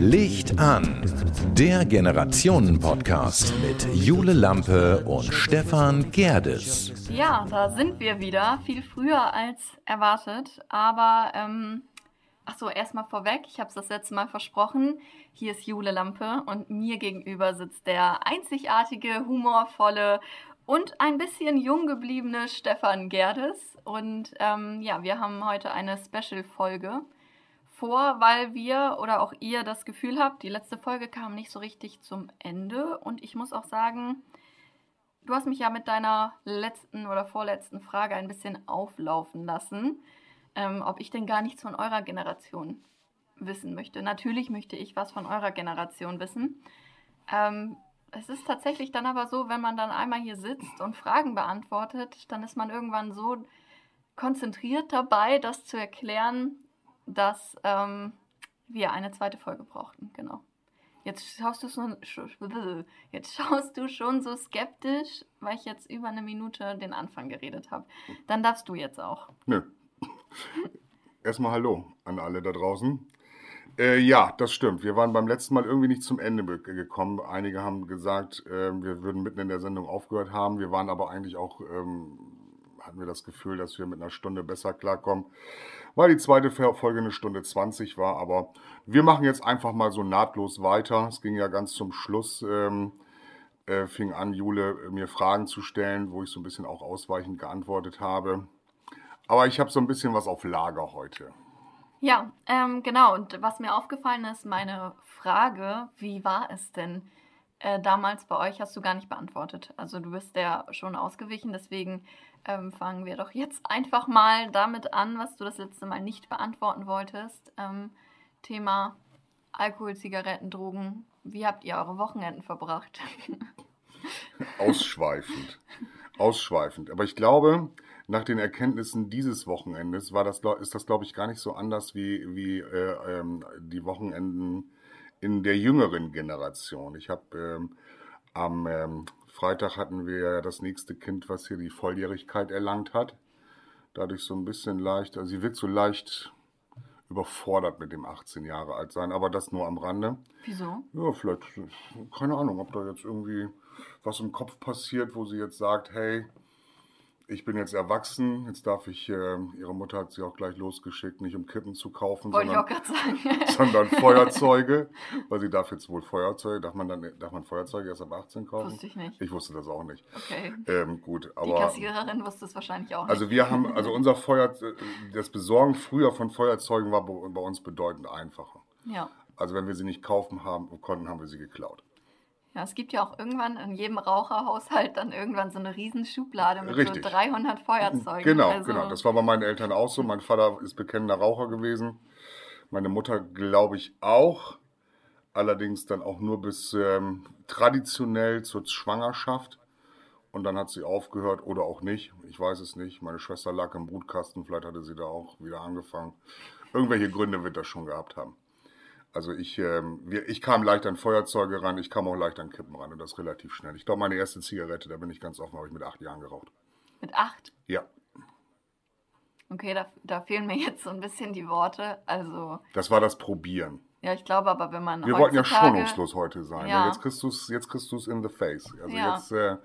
Licht an, der Generationen-Podcast mit Jule Lampe und Stefan Gerdes. Ja, da sind wir wieder, viel früher als erwartet, aber ähm, ach so, erstmal vorweg, ich habe es das letzte Mal versprochen. Hier ist Jule Lampe und mir gegenüber sitzt der einzigartige, humorvolle und ein bisschen jung gebliebene Stefan Gerdes. Und ähm, ja, wir haben heute eine Special-Folge vor, weil wir oder auch ihr das Gefühl habt, die letzte Folge kam nicht so richtig zum Ende. Und ich muss auch sagen, du hast mich ja mit deiner letzten oder vorletzten Frage ein bisschen auflaufen lassen, ähm, ob ich denn gar nichts von eurer Generation wissen möchte. Natürlich möchte ich was von eurer Generation wissen. Ähm, es ist tatsächlich dann aber so, wenn man dann einmal hier sitzt und Fragen beantwortet, dann ist man irgendwann so konzentriert dabei, das zu erklären, dass ähm, wir eine zweite Folge brauchten. Genau. Jetzt schaust du schon, jetzt schaust du schon so skeptisch, weil ich jetzt über eine Minute den Anfang geredet habe. Dann darfst du jetzt auch. Nö. Erstmal Hallo an alle da draußen. Äh, ja, das stimmt. Wir waren beim letzten Mal irgendwie nicht zum Ende gekommen. Einige haben gesagt, äh, wir würden mitten in der Sendung aufgehört haben. Wir waren aber eigentlich auch, ähm, hatten wir das Gefühl, dass wir mit einer Stunde besser klarkommen weil die zweite Folge eine Stunde 20 war. Aber wir machen jetzt einfach mal so nahtlos weiter. Es ging ja ganz zum Schluss, ähm, äh, fing an, Jule äh, mir Fragen zu stellen, wo ich so ein bisschen auch ausweichend geantwortet habe. Aber ich habe so ein bisschen was auf Lager heute. Ja, ähm, genau. Und was mir aufgefallen ist, meine Frage, wie war es denn äh, damals bei euch, hast du gar nicht beantwortet. Also du bist ja schon ausgewichen, deswegen ähm, fangen wir doch jetzt einfach mal damit an, was du das letzte Mal nicht beantworten wolltest. Ähm, Thema Alkohol, Zigaretten, Drogen. Wie habt ihr eure Wochenenden verbracht? Ausschweifend. Ausschweifend. Aber ich glaube, nach den Erkenntnissen dieses Wochenendes war das, ist das, glaube ich, gar nicht so anders wie, wie äh, ähm, die Wochenenden in der jüngeren Generation. Ich habe ähm, am ähm, Freitag hatten wir ja das nächste Kind, was hier die Volljährigkeit erlangt hat. Dadurch so ein bisschen leicht, also sie wird so leicht überfordert mit dem 18 Jahre alt sein, aber das nur am Rande. Wieso? Ja, vielleicht, keine Ahnung, ob da jetzt irgendwie was im Kopf passiert, wo sie jetzt sagt, hey, ich bin jetzt erwachsen, jetzt darf ich, äh, ihre Mutter hat sie auch gleich losgeschickt, nicht um Kippen zu kaufen, Wollte sondern, sondern Feuerzeuge, weil sie darf jetzt wohl Feuerzeuge, darf man dann, darf man Feuerzeuge erst ab 18 kaufen? Wusste ich nicht. Ich wusste das auch nicht. Okay. Ähm, gut, aber. Die Kassiererin wusste es wahrscheinlich auch nicht. Also wir haben, also unser Feuer, das Besorgen früher von Feuerzeugen war bei uns bedeutend einfacher. Ja. Also wenn wir sie nicht kaufen haben konnten, haben wir sie geklaut. Ja, es gibt ja auch irgendwann in jedem Raucherhaushalt dann irgendwann so eine riesen Schublade mit Richtig. so 300 Feuerzeugen. Genau, also, genau. Das war bei meinen Eltern auch so. Mein Vater ist bekennender Raucher gewesen. Meine Mutter, glaube ich, auch. Allerdings dann auch nur bis ähm, traditionell zur Schwangerschaft. Und dann hat sie aufgehört oder auch nicht. Ich weiß es nicht. Meine Schwester lag im Brutkasten. Vielleicht hatte sie da auch wieder angefangen. Irgendwelche Gründe wird das schon gehabt haben. Also ich, ähm, wir, ich kam leicht an Feuerzeuge ran, ich kam auch leicht an Kippen ran und das relativ schnell. Ich glaube, meine erste Zigarette, da bin ich ganz offen, habe ich mit acht Jahren geraucht. Mit acht? Ja. Okay, da, da fehlen mir jetzt so ein bisschen die Worte. Also, Das war das Probieren. ja, ich glaube aber, wenn man Wir wollten ja schonungslos heute sein. Ja. Ja. Jetzt kriegst du es jetzt kriegst du's in the face. Also Ja. jetzt äh,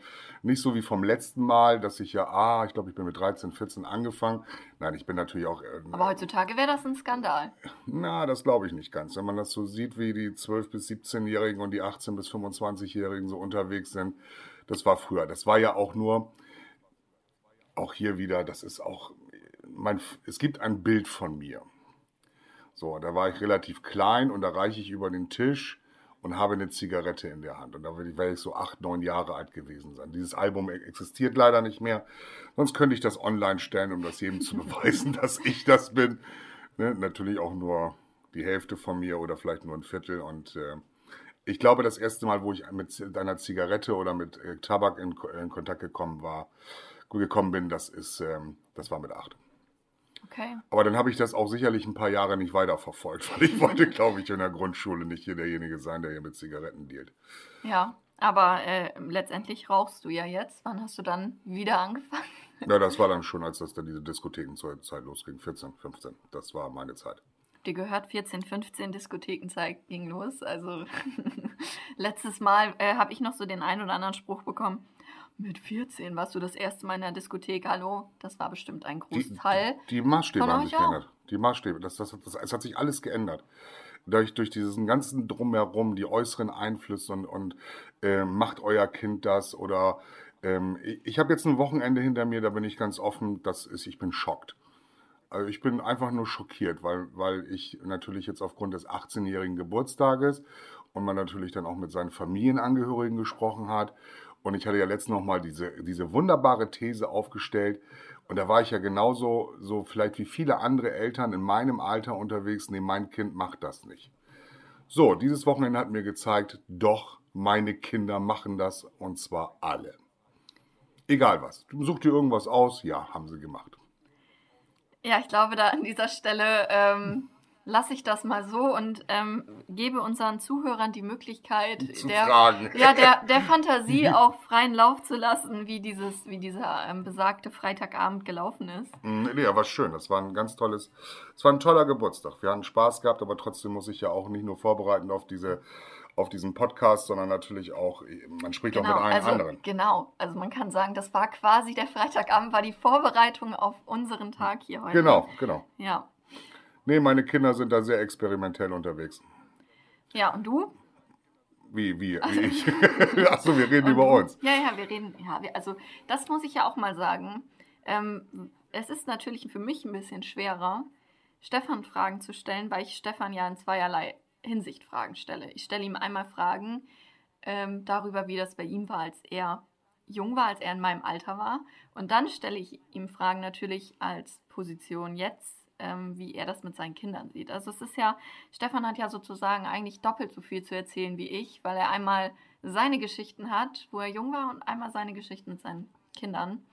nicht so wie vom letzten Mal, dass ich ja, ah, ich glaube, ich bin mit 13, 14 angefangen. Nein, ich bin natürlich auch. Äh, Aber heutzutage wäre das ein Skandal. Na, das glaube ich nicht ganz. Wenn man das so sieht, wie die 12- bis 17-Jährigen und die 18- bis 25-Jährigen so unterwegs sind, das war früher. Das war ja auch nur, auch hier wieder, das ist auch, mein, es gibt ein Bild von mir. So, da war ich relativ klein und da reiche ich über den Tisch und habe eine Zigarette in der Hand. Und da werde ich, so acht, neun Jahre alt gewesen sein. Dieses Album existiert leider nicht mehr. Sonst könnte ich das online stellen, um das jedem zu beweisen, dass ich das bin. Ne? Natürlich auch nur die Hälfte von mir oder vielleicht nur ein Viertel. Und äh, ich glaube, das erste Mal, wo ich mit einer Zigarette oder mit äh, Tabak in, in Kontakt gekommen war, gekommen bin, das ist, ähm, das war mit acht. Okay. Aber dann habe ich das auch sicherlich ein paar Jahre nicht weiterverfolgt, weil ich wollte, glaube ich, in der Grundschule nicht hier derjenige sein, der hier mit Zigaretten dealt. Ja. Aber äh, letztendlich rauchst du ja jetzt. Wann hast du dann wieder angefangen? Ja, das war dann schon, als das dann diese Diskothekenzeit losging. 14, 15. Das war meine Zeit. Die gehört 14, 15 Diskothekenzeit ging los. Also letztes Mal äh, habe ich noch so den einen oder anderen Spruch bekommen. Mit 14 warst du das erste Mal in der Diskothek. Hallo, das war bestimmt ein Großteil. Die, die, die Maßstäbe haben sich geändert. Die Maßstäbe, das, das, das, es hat sich alles geändert. Durch, durch diesen ganzen Drumherum, die äußeren Einflüsse und, und äh, macht euer Kind das oder ähm, ich, ich habe jetzt ein Wochenende hinter mir, da bin ich ganz offen, das ist, ich bin schockt. Also ich bin einfach nur schockiert, weil, weil ich natürlich jetzt aufgrund des 18-jährigen Geburtstages und man natürlich dann auch mit seinen Familienangehörigen gesprochen hat. Und ich hatte ja letztens nochmal diese, diese wunderbare These aufgestellt. Und da war ich ja genauso, so vielleicht wie viele andere Eltern in meinem Alter unterwegs. Nee, mein Kind macht das nicht. So, dieses Wochenende hat mir gezeigt, doch, meine Kinder machen das und zwar alle. Egal was. Such dir irgendwas aus. Ja, haben sie gemacht. Ja, ich glaube, da an dieser Stelle ähm, lasse ich das mal so und ähm, gebe unseren Zuhörern die Möglichkeit, der, ja, der, der Fantasie auch freien Lauf zu lassen, wie, dieses, wie dieser ähm, besagte Freitagabend gelaufen ist. Mm, Nee, war schön. Das war ein ganz tolles, es war ein toller Geburtstag. Wir hatten Spaß gehabt, aber trotzdem muss ich ja auch nicht nur vorbereiten auf diese, auf diesen Podcast, sondern natürlich auch, man spricht auch mit allen also, anderen. Genau, also man kann sagen, das war quasi der Freitagabend, war die Vorbereitung auf unseren Tag hier heute. Genau, genau. Ja. Nee, meine Kinder sind da sehr experimentell unterwegs. Ja, und du? Wie, wie, wie ich. Achso, wir reden Und über uns. Ja, ja, wir reden, ja, wir, also das muss ich ja auch mal sagen. Ähm, es ist natürlich für mich ein bisschen schwerer, Stefan Fragen zu stellen, weil ich Stefan ja in zweierlei Hinsicht Fragen stelle. Ich stelle ihm einmal Fragen ähm, darüber, wie das bei ihm war, als er jung war, als er in meinem Alter war. Und dann stelle ich ihm Fragen natürlich als Position jetzt, ähm, wie er das mit seinen Kindern sieht. Also es ist ja, Stefan hat ja sozusagen eigentlich doppelt so viel zu erzählen wie ich, weil er einmal seine Geschichten hat, wo er jung war, und einmal seine Geschichten mit seinen Kindern.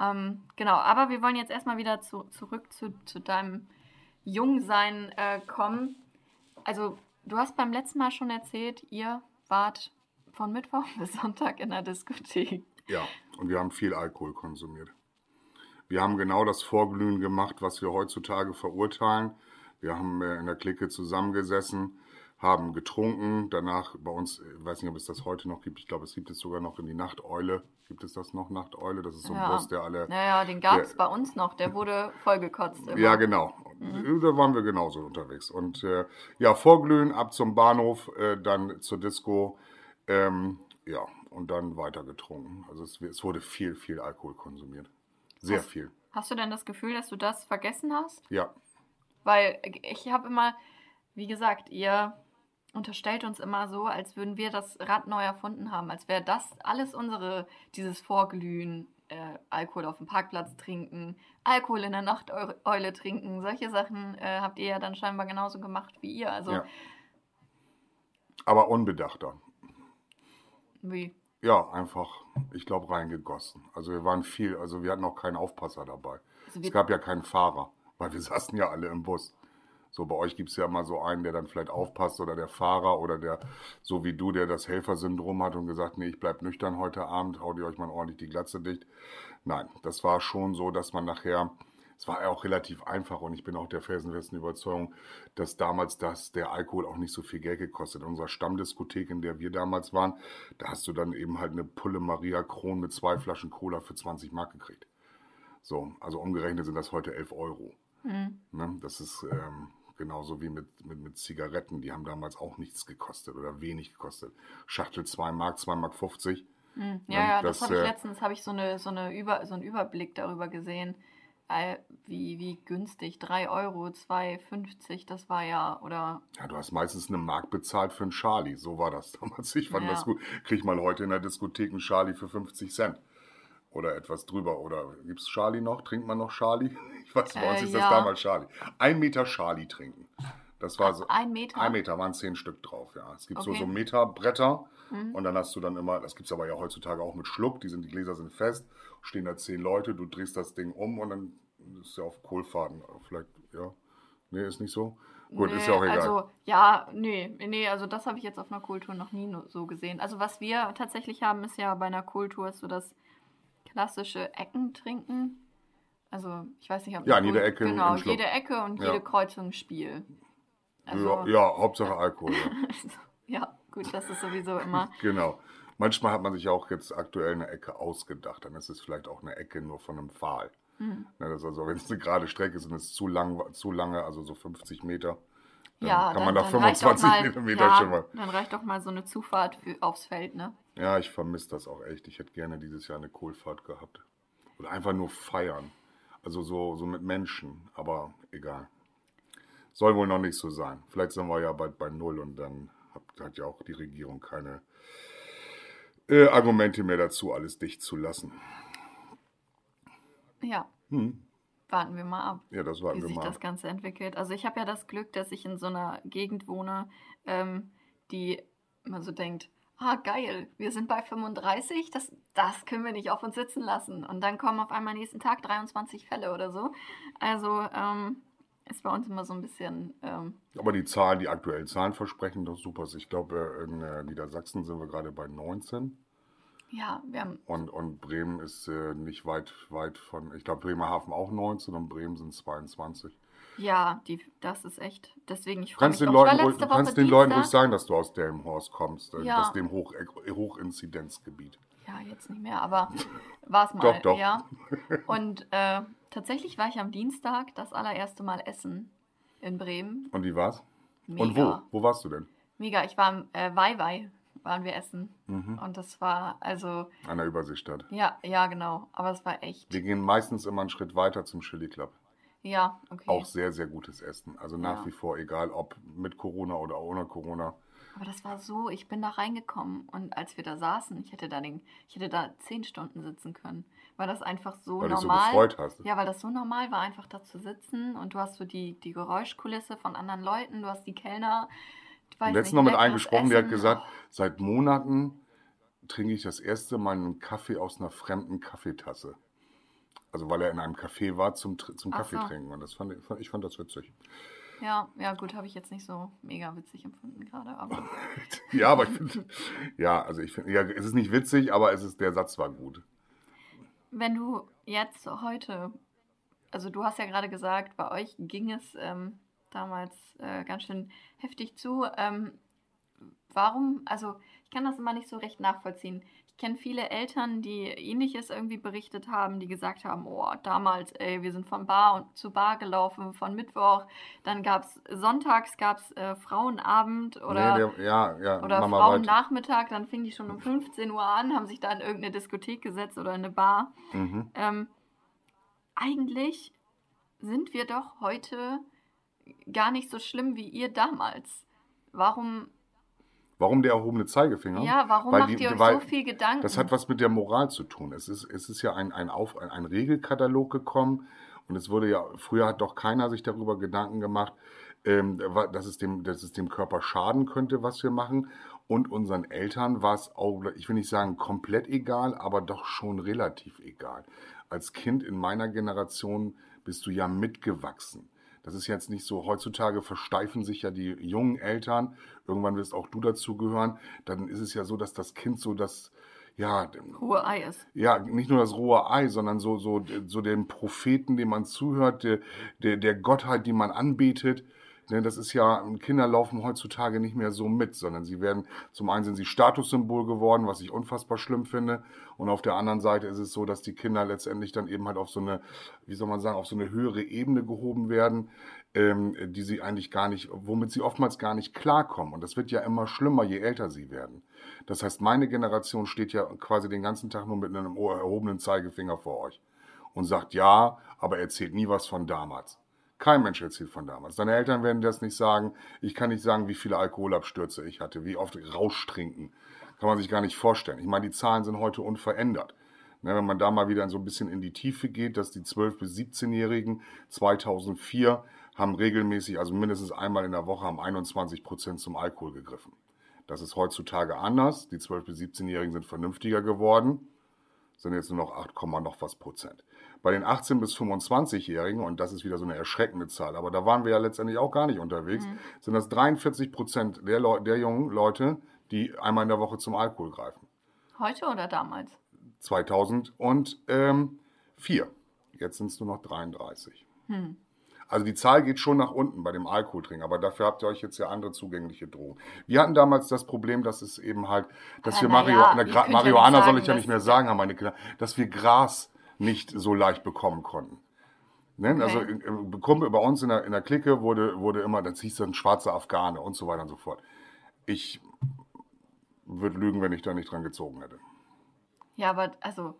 Ähm, genau, aber wir wollen jetzt erstmal wieder zu, zurück zu, zu deinem Jungsein äh, kommen. Also, du hast beim letzten Mal schon erzählt, ihr wart von Mittwoch bis Sonntag in der Diskothek. Ja, und wir haben viel Alkohol konsumiert. Wir haben genau das Vorglühen gemacht, was wir heutzutage verurteilen. Wir haben äh, in der Clique zusammengesessen, haben getrunken. Danach bei uns, ich weiß nicht, ob es das heute noch gibt. Ich glaube, es gibt es sogar noch in die Nachteule. Gibt es das noch, Nachteule? Das ist so ein Ja. Bus, der alle. Naja, den gab es bei uns noch, der wurde vollgekotzt. Immer. Ja, genau. Da waren wir genauso unterwegs. Und äh, ja, vorglühen, ab zum Bahnhof, äh, dann zur Disco. Ähm, ja, und dann weiter getrunken. Also es, es wurde viel, viel Alkohol konsumiert. Sehr Was- viel. Hast du denn das Gefühl, dass du das vergessen hast? Ja, Weil ich habe immer, wie gesagt, ihr unterstellt uns immer so, als würden wir das Rad neu erfunden haben, als wäre das alles unsere, dieses Vorglühen, äh, Alkohol auf dem Parkplatz trinken, Alkohol in der Nachteule trinken, solche Sachen äh, habt ihr ja dann scheinbar genauso gemacht wie ihr. Also Ja. aber unbedachter. wie? Ja, einfach, ich glaube, reingegossen. Also wir waren viel, also wir hatten auch keinen Aufpasser dabei. Also Es gab ja keinen Fahrer, weil wir saßen ja alle im Bus. So, bei euch gibt es ja mal so einen, der dann vielleicht aufpasst oder der Fahrer oder der, so wie du, der das Helfersyndrom hat und gesagt, nee, ich bleib nüchtern heute Abend, haut ihr euch mal ordentlich die Glatze dicht. Nein, das war schon so, dass man nachher, es war ja auch relativ einfach und ich bin auch der felsenfesten Überzeugung, dass damals das, der Alkohol auch nicht so viel Geld gekostet. In unserer Stammdiskothek, in der wir damals waren, da hast du dann eben halt eine Pulle Maria Kron mit zwei Flaschen Cola für 20 Mark gekriegt. So, also umgerechnet sind das heute 11 Euro. hm, Ne? Das ist ähm, genauso wie mit, mit, mit Zigaretten. Die haben damals auch nichts gekostet oder wenig gekostet. Schachtel 2 Mark, 2 Mark 50. hm. Ja, Ja, ja, das, das, habe ich äh, letztens, habe ich so, eine, so, eine Über, so einen Überblick darüber gesehen, wie, wie günstig, 3 Euro, 2,50, das war ja, oder Ja, du hast meistens eine Mark bezahlt für einen Charlie. So war das damals. Ich fand Ja. das gut. Krieg mal heute in der Diskothek einen Charlie für 50 Cent. Oder etwas drüber. Oder gibt es Charlie noch? Trinkt man noch Charlie? Ich weiß, bei uns Äh, ist das ja. damals Charlie. Ein Meter Charlie trinken. Das war so. ein Meter? Ein Meter waren zehn Stück drauf, ja. Es gibt so, Okay. so Meterbretter Mhm. und dann hast du dann immer, das gibt es aber ja heutzutage auch mit Schluck, die, sind, die Gläser sind fest, stehen da zehn Leute, du drehst das Ding um und dann ist ja auf Kohlfaden. Vielleicht, ja, nee, ist nicht so. Gut, ist ja auch egal. Also, ja, nee, nee, also das habe ich jetzt auf einer Kultur noch nie so gesehen. Also, was wir tatsächlich haben, ist ja bei einer Kultur so das klassische Ecken trinken. Also, ich weiß nicht, ob Ja, an jeder Ecke Genau, jede Ecke und Ja. jede Kreuzung Spiel. Also, ja, ja, Hauptsache Alkohol. Ja. ja, gut, das ist sowieso immer. Genau. Manchmal hat man sich auch jetzt aktuell eine Ecke ausgedacht. Dann ist es vielleicht auch eine Ecke nur von einem Pfahl. Hm. Ne, das ist also, wenn es eine gerade Strecke ist und es zu lang, zu lange, also so 50 Meter, dann Ja, kann man dann doch 25 mal, Meter ja, schon mal. Dann reicht doch mal so eine Zufahrt für, aufs Feld, ne? Ja, ich vermisse das auch echt. Ich hätte gerne dieses Jahr eine Kohlfahrt gehabt. Oder einfach nur feiern. Also so, so mit Menschen, aber egal. Soll wohl noch nicht so sein. Vielleicht sind wir ja bald bei Null und dann hat, ja auch die Regierung keine äh, Argumente mehr dazu, alles dicht zu lassen. Ja, Hm. warten wir mal ab. Ja, das wie warten wir sich mal. das Ganze entwickelt. Also ich habe ja das Glück, dass ich in so einer Gegend wohne, ähm, die man so denkt, ah geil, wir sind bei 35, das, das können wir nicht auf uns sitzen lassen. Und dann kommen auf einmal nächsten Tag 23 Fälle oder so. Also ähm, ist bei uns immer so ein bisschen, ähm, Aber die Zahlen, die aktuellen Zahlen versprechen doch super. Ich glaube, in äh, Niedersachsen sind wir gerade bei 19. ja, wir haben, Und, und Bremen ist äh, nicht weit, weit von, ich glaube, Bremerhaven auch 19 und Bremen sind 22. ja, die, das ist echt, deswegen ich freue mich den. Ich Leuten, letzte du kannst den Leuten ruhig sagen, dass du aus Delmenhorst kommst, äh, Ja. das dem Hoch, äh, Hochinzidenzgebiet. Ja, jetzt nicht mehr, aber war es mal. Doch, doch. Ja. Und äh, tatsächlich war ich am Dienstag das allererste Mal essen in Bremen. Und wie war's? Mega. Und wo? Wo warst du denn? Mega. Ich war am äh, Waiwai, waren wir essen. Mhm. Und das war, also, An der Überseestadt. ja, ja, genau. Aber es war echt. Wir gehen meistens immer einen Schritt weiter zum Chili Club. Ja, okay. Auch sehr, sehr gutes Essen. Also nach Ja. wie vor, egal ob mit Corona oder ohne Corona. Aber das war so, ich bin da reingekommen und als wir da saßen, ich hätte da den, ich hätte da zehn Stunden sitzen können, weil das einfach so Weil du dich so normal. gefreut hast. Ja, weil das so normal war, einfach da zu sitzen und du hast so die, die Geräuschkulisse von anderen Leuten, du hast die Kellner. Letztens noch mit leckeres eingesprochen, der hat gesagt, seit Monaten trinke ich das erste Mal einen Kaffee aus einer fremden Kaffeetasse. Also weil er in einem Café war zum, zum Ach Kaffee so. trinken. Und das fand ich, fand- ich fand das witzig. Ja, ja, gut, habe ich jetzt nicht so mega witzig empfunden gerade, aber Ja, aber ich finde, ja, also ich finde, ja, es ist nicht witzig, aber es ist, der Satz war gut. wenn du jetzt heute, also du hast ja gerade gesagt, bei euch ging es ähm, damals äh, ganz schön heftig zu. Ähm, warum, also ich kann das immer nicht so recht nachvollziehen. Ich kenne viele Eltern, die ähnliches irgendwie berichtet haben, die gesagt haben, oh, damals, ey, wir sind von Bar und zu Bar gelaufen, von Mittwoch, dann gab es sonntags gab es äh, Frauenabend oder, nee, der, ja, ja, oder. Frauennachmittag, dann fing die schon um 15 Uhr an, haben sich da in irgendeine Diskothek gesetzt oder in eine Bar. Mhm. Ähm, eigentlich sind wir doch heute gar nicht so schlimm wie ihr damals. Warum, Warum der erhobene Zeigefinger? ja, warum Weil macht die- ihr euch weil so viel Gedanken? Das hat was mit der Moral zu tun. Es ist, es ist ja ein, ein, Auf, ein, ein Regelkatalog gekommen und es wurde ja, früher hat doch keiner sich darüber Gedanken gemacht, ähm, dass, es dem, dass es dem Körper schaden könnte, was wir machen. Und unseren Eltern war es auch, ich will nicht sagen komplett egal, aber doch schon relativ egal. Als Kind in meiner Generation bist du ja mitgewachsen. Das ist jetzt nicht so, heutzutage versteifen sich ja die jungen Eltern, irgendwann wirst auch du dazu gehören, dann ist es ja so, dass das Kind so das, ja, hohe Ei ist. ja, nicht nur das rohe Ei, sondern so, so, so dem Propheten, dem man zuhört, der, der, der Gottheit, die man anbetet. Ne, das ist ja, Kinder laufen heutzutage nicht mehr so mit, sondern sie werden, zum einen sind sie Statussymbol geworden, was ich unfassbar schlimm finde. Und auf der anderen Seite ist es so, dass die Kinder letztendlich dann eben halt auf so eine, wie soll man sagen, auf so eine höhere Ebene gehoben werden, ähm, die sie eigentlich gar nicht, womit sie oftmals gar nicht klarkommen. Und das wird ja immer schlimmer, je älter sie werden. Das heißt, meine Generation steht ja quasi den ganzen Tag nur mit einem erhobenen Zeigefinger vor euch und sagt ja, aber erzählt nie was von damals. Kein Mensch erzählt von damals. Deine Eltern werden das nicht sagen. Ich kann nicht sagen, wie viele Alkoholabstürze ich hatte, wie oft Rausch trinken. Kann man sich gar nicht vorstellen. Ich meine, die Zahlen sind heute unverändert. Ne, wenn man da mal wieder so ein bisschen in die Tiefe geht, dass die 12- bis 17-Jährigen 2004 haben regelmäßig, also mindestens einmal in der Woche, haben 21 Prozent zum Alkohol gegriffen. Das ist heutzutage anders. Die 12- bis 17-Jährigen sind vernünftiger geworden. sind jetzt nur noch 8, noch was Prozent. Bei den 18- bis 25-Jährigen, und das ist wieder so eine erschreckende Zahl, aber da waren wir ja letztendlich auch gar nicht unterwegs, mhm. sind das 43 Prozent der, der jungen Leute, die einmal in der Woche zum Alkohol greifen. Heute oder damals? 2004. Jetzt sind es nur noch 33. Hm. Also die Zahl geht schon nach unten bei dem Alkoholtrinken, aber dafür habt ihr euch jetzt ja andere zugängliche Drogen. Wir hatten damals das Problem, dass es eben halt, dass wir Mario, ja, na, Marihuana ja soll ich ja nicht mehr sagen, haben meine Kinder, dass wir Gras nicht so leicht bekommen konnten. Ne? Also, okay. Also Kumpel bei uns in der, in der Clique wurde, wurde immer, das hieß dann schwarze Afghane und so weiter und so fort. Ich würde lügen, wenn ich da nicht dran gezogen hätte. Ja, aber also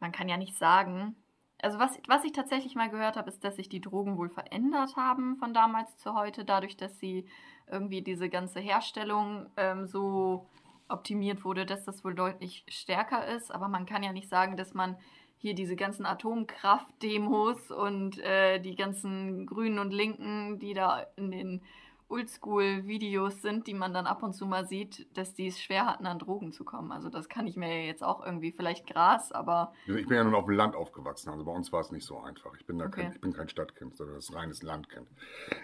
man kann ja nicht sagen, also was, was ich tatsächlich mal gehört habe, ist, dass sich die Drogen wohl verändert haben von damals zu heute, dadurch, dass sie irgendwie diese ganze Herstellung ähm, so optimiert wurde, dass das wohl deutlich stärker ist. Aber man kann ja nicht sagen, dass man hier diese ganzen Atomkraft-Demos und äh, die ganzen Grünen und Linken, die da in den Oldschool-Videos sind, die man dann ab und zu mal sieht, dass die es schwer hatten, an Drogen zu kommen. Also das kann ich mir jetzt auch irgendwie, vielleicht Gras, aber... Ich bin ja nun auf dem Land aufgewachsen, also bei uns war es nicht so einfach. Ich bin, da okay. kein, ich bin kein Stadtkind, sondern das reines Landkind.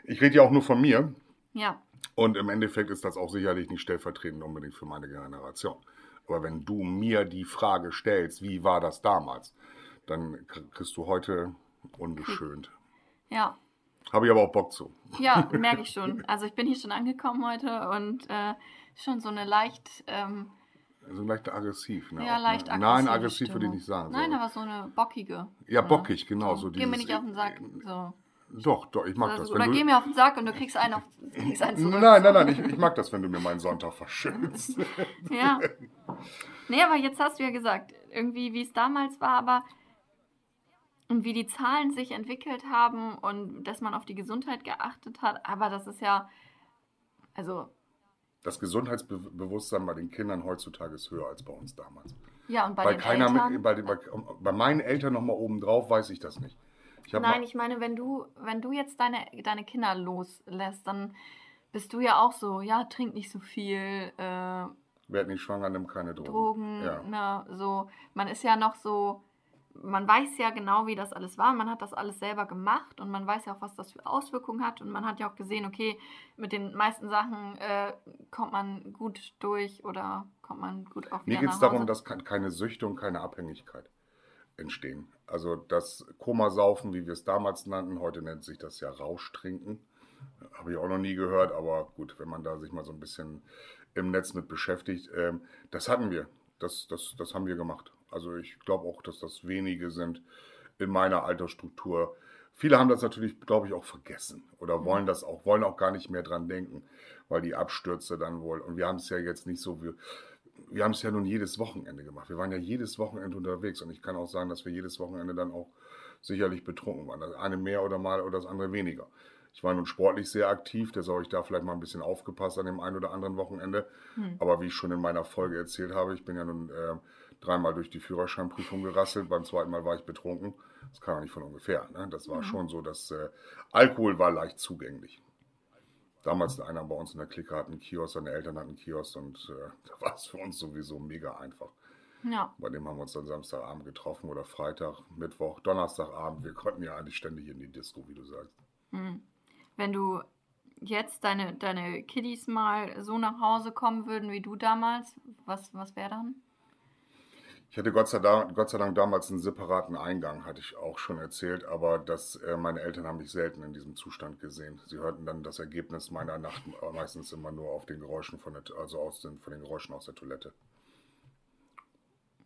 Ich rede ja auch nur von mir. Ja. Und im Endeffekt ist das auch sicherlich nicht stellvertretend unbedingt für meine Generation. Aber wenn du mir die Frage stellst, wie war das damals, dann kriegst du heute ungeschönt. Ja. Habe ich aber auch Bock zu. Ja, merke ich schon. Also ich bin hier schon angekommen heute und äh, schon so eine leicht... Ähm, so leicht aggressiv, ne? Ja, leicht ne? aggressiv. Nein, aggressiv würde ich nicht sagen. Nein, so. aber so eine bockige. Ja, bockig, genau. So, so Geh mir nicht auf den Sack. So. Doch, doch, ich mag also, das. Oder geh mir auf den Sack und du kriegst einen, auf, kriegst einen zurück. Nein, nein, nein, ich, ich mag das, wenn du mir meinen Sonntag verschönst. ja. Nee, aber jetzt hast du ja gesagt, irgendwie wie es damals war, aber und wie die Zahlen sich entwickelt haben und dass man auf die Gesundheit geachtet hat, aber das ist ja, also. Das Gesundheitsbewusstsein bei den Kindern heutzutage ist höher als bei uns damals. Ja, und bei, bei den keiner Eltern? Mit, bei, bei, bei meinen Eltern nochmal obendrauf weiß ich das nicht. Ich Nein, ich meine, wenn du, wenn du jetzt deine, deine Kinder loslässt, dann bist du ja auch so, ja, trink nicht so viel. Äh, Werd nicht schwanger, nimm keine Drogen. Drogen, ja. ne, so. Man ist ja noch so, man weiß ja genau, wie das alles war. Man hat das alles selber gemacht und man weiß ja auch, was das für Auswirkungen hat. Und man hat ja auch gesehen, okay, mit den meisten Sachen äh, kommt man gut durch oder kommt man gut auf Mir geht es darum, dass keine Süchte und keine Abhängigkeit entstehen. Also das Komasaufen, wie wir es damals nannten, heute nennt sich das ja Rauschtrinken. Habe ich auch noch nie gehört, aber gut, wenn man da sich mal so ein bisschen im Netz mit beschäftigt, ähm, das hatten wir. Das, das, das haben wir gemacht. Also ich glaube auch, dass das wenige sind in meiner Altersstruktur. Viele haben das natürlich, glaube ich, auch vergessen oder mhm. wollen das auch, wollen auch gar nicht mehr dran denken, weil die Abstürze dann wohl. Und wir haben es ja jetzt nicht so, wie wir haben es ja nun jedes Wochenende gemacht. Wir waren ja jedes Wochenende unterwegs und ich kann auch sagen, dass wir jedes Wochenende dann auch sicherlich betrunken waren. Das eine mehr oder mal oder das andere weniger. Ich war nun sportlich sehr aktiv, deshalb habe ich da vielleicht mal ein bisschen aufgepasst an dem einen oder anderen Wochenende. Hm. Aber wie ich schon in meiner Folge erzählt habe, ich bin ja nun äh, dreimal durch die Führerscheinprüfung gerasselt. Beim zweiten Mal war ich betrunken. Das kam ja nicht von ungefähr. Ne? Das war mhm. schon so, dass äh, Alkohol war leicht zugänglich. Damals einer bei uns in der Clique hat einen Kiosk, seine Eltern hatten einen Kiosk und äh, da war es für uns sowieso mega einfach. Ja. Bei dem haben wir uns dann Samstagabend getroffen oder Freitag, Mittwoch, Donnerstagabend. Wir konnten ja eigentlich ständig in die Disco, wie du sagst. Hm. Wenn du jetzt deine, deine Kiddies mal so nach Hause kommen würden wie du damals, was, was wäre dann? Ich hatte Gott sei, Dank, Gott sei Dank damals einen separaten Eingang, hatte ich auch schon erzählt, aber das, äh, meine Eltern haben mich selten in diesem Zustand gesehen. Sie hörten dann das Ergebnis meiner Nacht meistens immer nur auf den Geräuschen von der, also aus den, von den Geräuschen aus der Toilette.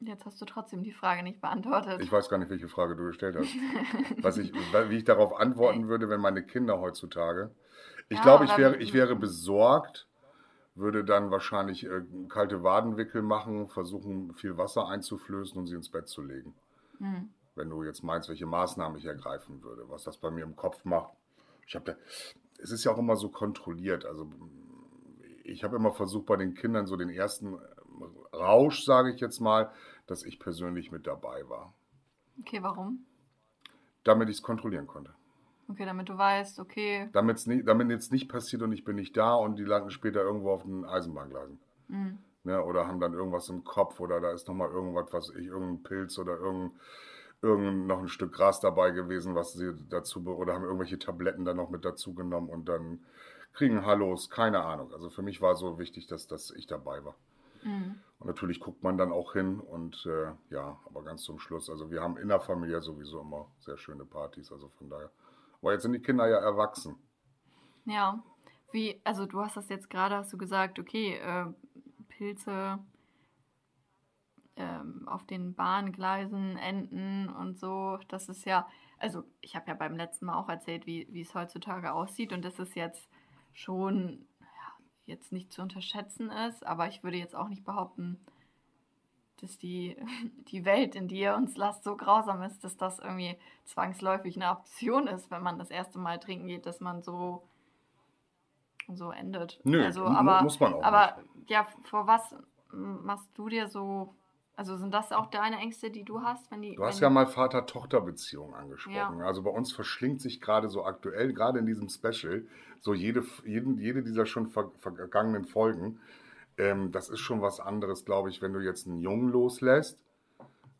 Jetzt hast du trotzdem die Frage nicht beantwortet. Ich weiß gar nicht, welche Frage du gestellt hast. Was ich, wie ich darauf antworten würde, wenn meine Kinder heutzutage. Ich ja, glaube, ich wäre, ich wäre besorgt, würde dann wahrscheinlich äh, kalte Wadenwickel machen, versuchen viel Wasser einzuflößen und sie ins Bett zu legen. Mhm. Wenn du jetzt meinst, welche Maßnahmen ich ergreifen würde, was das bei mir im Kopf macht. Ich habe es ist ja auch immer so kontrolliert. Also ich habe immer versucht, bei den Kindern so den ersten Rausch, sage ich jetzt mal, dass ich persönlich mit dabei war. Okay, warum? Damit ich es kontrollieren konnte. Okay, damit du weißt, okay. Damit's nie, damit jetzt nicht passiert und ich bin nicht da und die landen später irgendwo auf den Eisenbahngleisen. Mhm. Ne? Oder haben dann irgendwas im Kopf oder da ist nochmal irgendwas, was ich, irgendein Pilz oder irgendein, irgendein noch ein Stück Gras dabei gewesen, was sie dazu oder haben irgendwelche Tabletten dann noch mit dazu genommen und dann kriegen Hallos, keine Ahnung. Also für mich war so wichtig, dass, dass ich dabei war. Mhm. Und natürlich guckt man dann auch hin und äh, ja, aber ganz zum Schluss. Also wir haben in der Familie sowieso immer sehr schöne Partys, also von daher. Aber jetzt sind die Kinder ja erwachsen. Ja, wie, also du hast das jetzt gerade, hast du gesagt, okay, äh, Pilze ähm, auf den Bahngleisen enden und so, das ist ja, also ich habe ja beim letzten Mal auch erzählt, wie, es heutzutage aussieht und das ist jetzt schon jetzt nicht zu unterschätzen ist, aber ich würde jetzt auch nicht behaupten, dass die, die Welt, in die ihr uns lasst, so grausam ist, dass das irgendwie zwangsläufig eine Option ist, wenn man das erste Mal trinken geht, dass man so, so endet. Nö, also, aber, muss man auch. Aber nicht. ja, vor was machst du dir so also sind das auch deine Ängste, die du hast, wenn die. Du hast ja mal Vater-Tochter-Beziehung angesprochen. Ja. Also bei uns verschlingt sich gerade so aktuell, gerade in diesem Special, so jede, jeden, jede dieser schon ver vergangenen Folgen. Ähm, das ist schon was anderes, glaube ich, wenn du jetzt einen Jungen loslässt,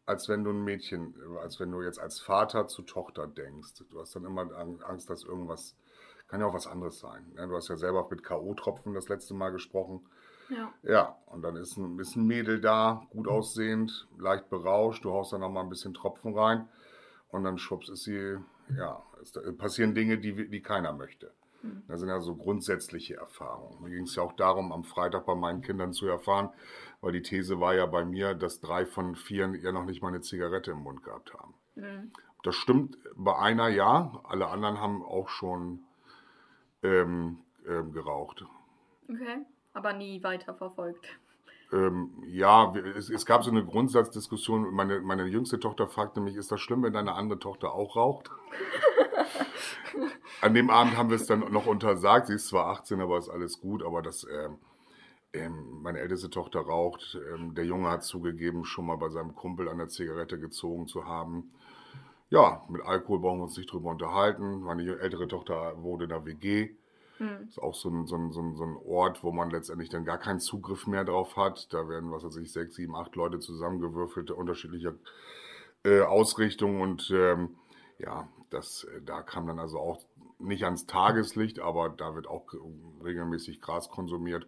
als wenn du ein Mädchen, als wenn du jetzt als Vater zu Tochter denkst. Du hast dann immer Angst, dass irgendwas, kann ja auch was anderes sein. Ne? Du hast ja selber mit K.O.-Tropfen das letzte Mal gesprochen. Ja. ja, und dann ist ein, ist ein Mädel da, gut aussehend, leicht berauscht, du haust da nochmal ein bisschen Tropfen rein und dann schwupps ist sie, ja, ist, passieren Dinge, die, die keiner möchte. Hm. Das sind ja so grundsätzliche Erfahrungen. Mir ging es ja auch darum, am Freitag bei meinen Kindern zu erfahren, weil die These war ja bei mir, dass drei von vier ja noch nicht mal eine Zigarette im Mund gehabt haben. Mhm. Das stimmt bei einer ja, alle anderen haben auch schon ähm, ähm, geraucht. Okay aber nie weiter verfolgt. Ähm, ja, es, es, gab so eine Grundsatzdiskussion. Meine, meine jüngste Tochter fragte mich, ist das schlimm, wenn deine andere Tochter auch raucht? An dem Abend haben wir es dann noch untersagt. Sie ist zwar 18, aber ist alles gut. Aber das, äh, äh, meine älteste Tochter raucht. Äh, der Junge hat zugegeben, schon mal bei seinem Kumpel an der Zigarette gezogen zu haben. Ja, mit Alkohol brauchen wir uns nicht drüber unterhalten. Meine ältere Tochter wurde in der WG. Mhm. Ist auch so ein, so, ein, so, ein, so ein Ort, wo man letztendlich dann gar keinen Zugriff mehr drauf hat. Da werden, was weiß ich, sechs, sieben, acht Leute zusammengewürfelt, unterschiedlicher äh, Ausrichtung. Und ähm, ja, das, äh, da kam dann also auch nicht ans Tageslicht, aber da wird auch regelmäßig Gras konsumiert.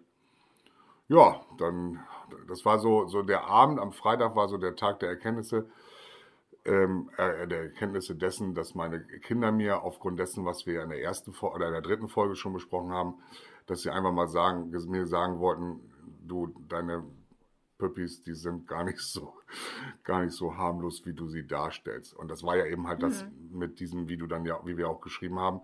Ja, dann, das war so, so der Abend, am Freitag war so der Tag der Erkenntnisse ähm, äh, der Erkenntnisse dessen, dass meine Kinder mir aufgrund dessen, was wir in der ersten oder in der dritten Folge schon besprochen haben, dass sie einfach mal sagen, mir sagen wollten, du, deine Püppis, die sind gar nicht so, gar nicht so harmlos, wie du sie darstellst. Und das war ja eben halt mhm. das mit diesem, wie du dann ja, wie wir auch geschrieben haben,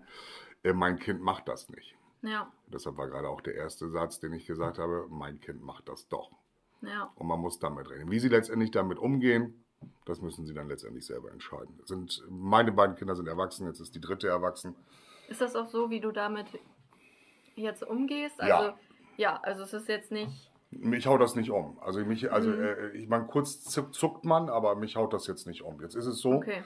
äh, mein Kind macht das nicht. Ja. Deshalb war gerade auch der erste Satz, den ich gesagt habe, mein Kind macht das doch. Ja. Und man muss damit reden. Wie sie letztendlich damit umgehen, das müssen sie dann letztendlich selber entscheiden. Sind, meine beiden Kinder sind erwachsen, jetzt ist die dritte erwachsen. Ist das auch so, wie du damit jetzt umgehst? Also, ja. Ja, also es ist jetzt nicht. Mich haut das nicht um. Also mich, also mhm. äh, ich meine, kurz zuckt man, aber mich haut das jetzt nicht um. Jetzt ist es so. Okay.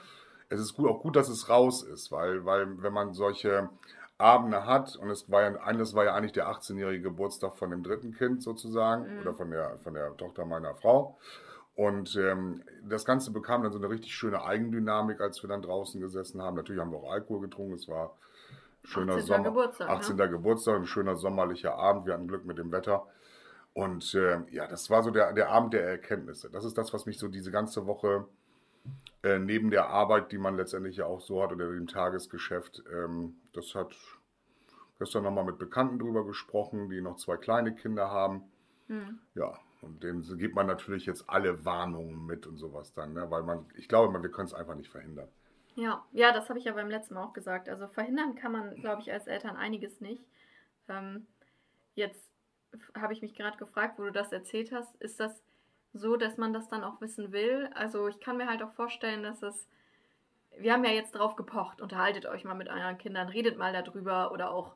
Es ist gut, auch gut, dass es raus ist, weil, weil wenn man solche Abende hat und es war ja eines war ja eigentlich der 18-jährige Geburtstag von dem dritten Kind sozusagen mhm. oder von der von der Tochter meiner Frau. Und ähm, das Ganze bekam dann so eine richtig schöne Eigendynamik, als wir dann draußen gesessen haben. Natürlich haben wir auch Alkohol getrunken. Es war schöner 18. Sommer. Geburtstag, 18. Ne? Geburtstag, ein schöner sommerlicher Abend. Wir hatten Glück mit dem Wetter. Und äh, ja, das war so der, der Abend der Erkenntnisse. Das ist das, was mich so diese ganze Woche äh, neben der Arbeit, die man letztendlich ja auch so hat, oder dem Tagesgeschäft, ähm, das hat gestern nochmal mit Bekannten drüber gesprochen, die noch zwei kleine Kinder haben. Mhm. Ja, und dem gibt man natürlich jetzt alle Warnungen mit und sowas dann, ne? weil man, ich glaube, wir können es einfach nicht verhindern. Ja, ja, das habe ich ja beim letzten Mal auch gesagt. Also verhindern kann man, glaube ich, als Eltern einiges nicht. Ähm, jetzt habe ich mich gerade gefragt, wo du das erzählt hast, ist das so, dass man das dann auch wissen will? Also ich kann mir halt auch vorstellen, dass es, wir haben ja jetzt drauf gepocht, unterhaltet euch mal mit euren Kindern, redet mal darüber oder auch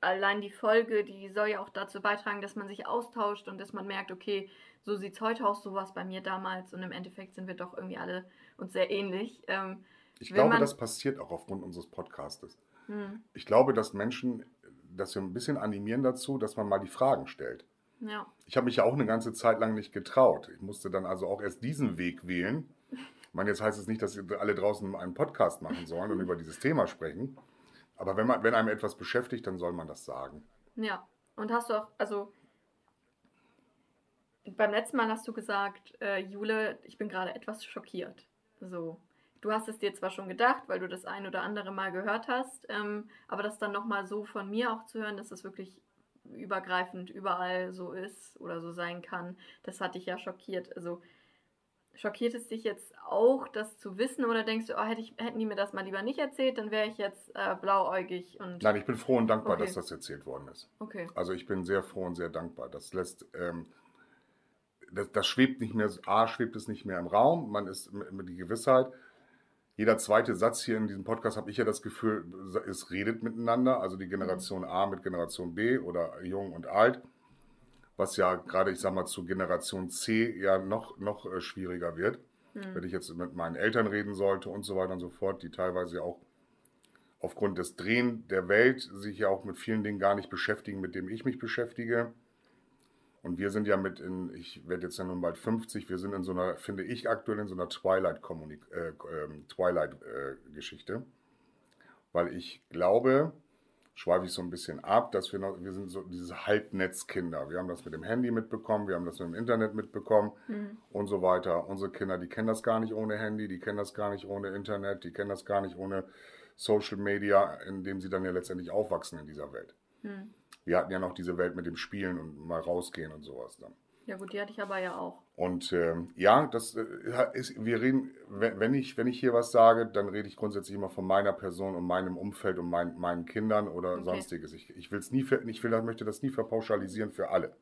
allein die Folge, die soll ja auch dazu beitragen, dass man sich austauscht und dass man merkt, okay, so sieht es heute aus, so war es bei mir damals und im Endeffekt sind wir doch irgendwie alle uns sehr ähnlich. Ähm, ich glaube, das passiert auch aufgrund unseres Podcastes. Hm. Ich glaube, dass Menschen, dass wir ein bisschen animieren dazu, dass man mal die Fragen stellt. Ja. Ich habe mich ja auch eine ganze Zeit lang nicht getraut. Ich musste dann also auch erst diesen Weg wählen. Ich meine, jetzt heißt es nicht, dass alle draußen einen Podcast machen sollen und über dieses Thema sprechen. Aber wenn, man, wenn einem etwas beschäftigt, dann soll man das sagen. Ja. Und hast du auch, also beim letzten Mal hast du gesagt, äh, Jule, ich bin gerade etwas schockiert. So. Du hast es dir zwar schon gedacht, weil du das ein oder andere Mal gehört hast, ähm, aber das dann nochmal so von mir auch zu hören, dass das wirklich übergreifend überall so ist oder so sein kann, das hat dich ja schockiert. Also schockiert es dich jetzt auch, das zu wissen oder denkst du, oh, hätte ich, hätten die mir das mal lieber nicht erzählt, dann wäre ich jetzt äh, blauäugig und. Nein, ich bin froh und dankbar, Okay. dass das erzählt worden ist. Okay. Also ich bin sehr froh und sehr dankbar. Das lässt, ähm, das, das schwebt nicht mehr, A, schwebt es nicht mehr im Raum, man ist mit, mit die Gewissheit. Jeder zweite Satz hier in diesem Podcast habe ich ja das Gefühl, es redet miteinander, also die Generation A mit Generation B oder jung und alt, was ja gerade, ich sag mal, zu Generation C ja noch, noch äh, schwieriger wird. Wenn ich jetzt mit meinen Eltern reden sollte und so weiter und so fort, die teilweise ja auch aufgrund des Drehen der Welt sich ja auch mit vielen Dingen gar nicht beschäftigen, mit dem ich mich beschäftige. Und wir sind ja mit in, ich werde jetzt ja nun bald 50, wir sind in so einer, finde ich aktuell in so einer Twilight-Geschichte. Äh, ähm, Twilight, äh, Geschichte. Weil ich glaube, schweife ich so ein bisschen ab, dass wir noch, wir sind so diese Halbnetzkinder. Wir haben das mit dem Handy mitbekommen, wir haben das mit dem Internet mitbekommen und so weiter. Unsere Kinder, die kennen das gar nicht ohne Handy, die kennen das gar nicht ohne Internet, die kennen das gar nicht ohne Social Media, in dem sie dann ja letztendlich aufwachsen in dieser Welt. Wir hatten ja noch diese Welt mit dem Spielen und mal rausgehen und sowas dann. Ja gut, die hatte ich aber ja auch. Und ähm, ja, das äh, ist, wir reden, wenn ich, wenn ich hier was sage, dann rede ich grundsätzlich immer von meiner Person und meinem Umfeld und mein, meinen Kindern oder Okay. sonstiges. Ich, ich will es nie, ich will, möchte das nie verpauschalisieren für alle.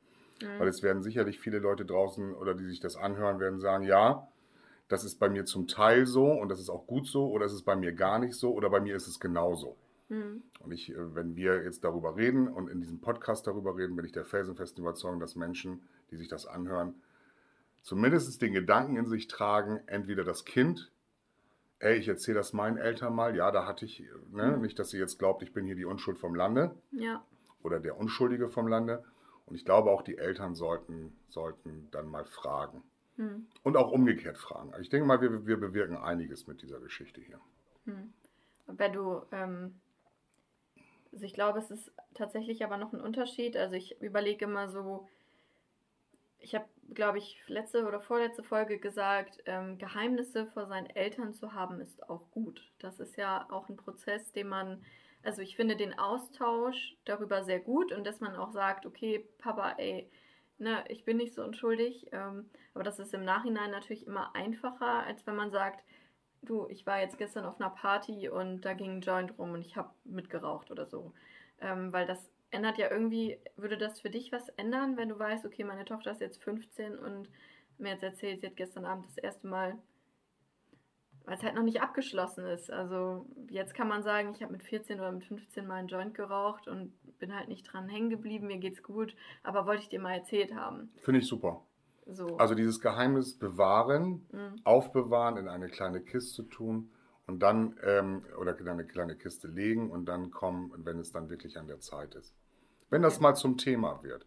Weil es werden sicherlich viele Leute draußen oder die sich das anhören, werden sagen, ja, das ist bei mir zum Teil so und das ist auch gut so oder es ist bei mir gar nicht so oder bei mir ist es genauso. Mhm. Und ich, äh, wenn wir jetzt darüber reden und in diesem Podcast darüber reden, bin ich der felsenfesten Überzeugung, dass Menschen, die sich das anhören, zumindest den Gedanken in sich tragen, entweder das Kind, ey, ich erzähle das meinen Eltern mal, ja, da hatte ich, ne, nicht, dass sie jetzt glaubt, ich bin hier die Unschuld vom Lande Ja. oder der Unschuldige vom Lande. Und ich glaube auch, die Eltern sollten, sollten dann mal fragen. Hm. Und auch umgekehrt fragen. Ich denke mal, wir, wir bewirken einiges mit dieser Geschichte hier. Wenn du, ähm, also ich glaube, es ist tatsächlich aber noch ein Unterschied. Also ich überlege immer so, ich habe, glaube ich, letzte oder vorletzte Folge gesagt, ähm, Geheimnisse vor seinen Eltern zu haben, ist auch gut. Das ist ja auch ein Prozess, den man, also ich finde den Austausch darüber sehr gut und dass man auch sagt, okay, Papa, ey, ne, ich bin nicht so unschuldig. Ähm, aber das ist im Nachhinein natürlich immer einfacher, als wenn man sagt, du, ich war jetzt gestern auf einer Party und da ging ein Joint rum und ich habe mitgeraucht oder so. Ähm, weil das ändert ja irgendwie, würde das für dich was ändern, wenn du weißt, okay, meine Tochter ist jetzt 15 und mir jetzt erzählt, sie hat gestern Abend das erste Mal, weil es halt noch nicht abgeschlossen ist. Also jetzt kann man sagen, ich habe mit 14 oder mit 15 mal einen Joint geraucht und bin halt nicht dran hängen geblieben, mir geht's gut, aber wollte ich dir mal erzählt haben. Finde ich super. So. Also dieses Geheimnis bewahren, Mhm. aufbewahren, in eine kleine Kiste tun und dann, ähm, oder in eine kleine Kiste legen und dann kommen, wenn es dann wirklich an der Zeit ist. Wenn das mal zum Thema wird.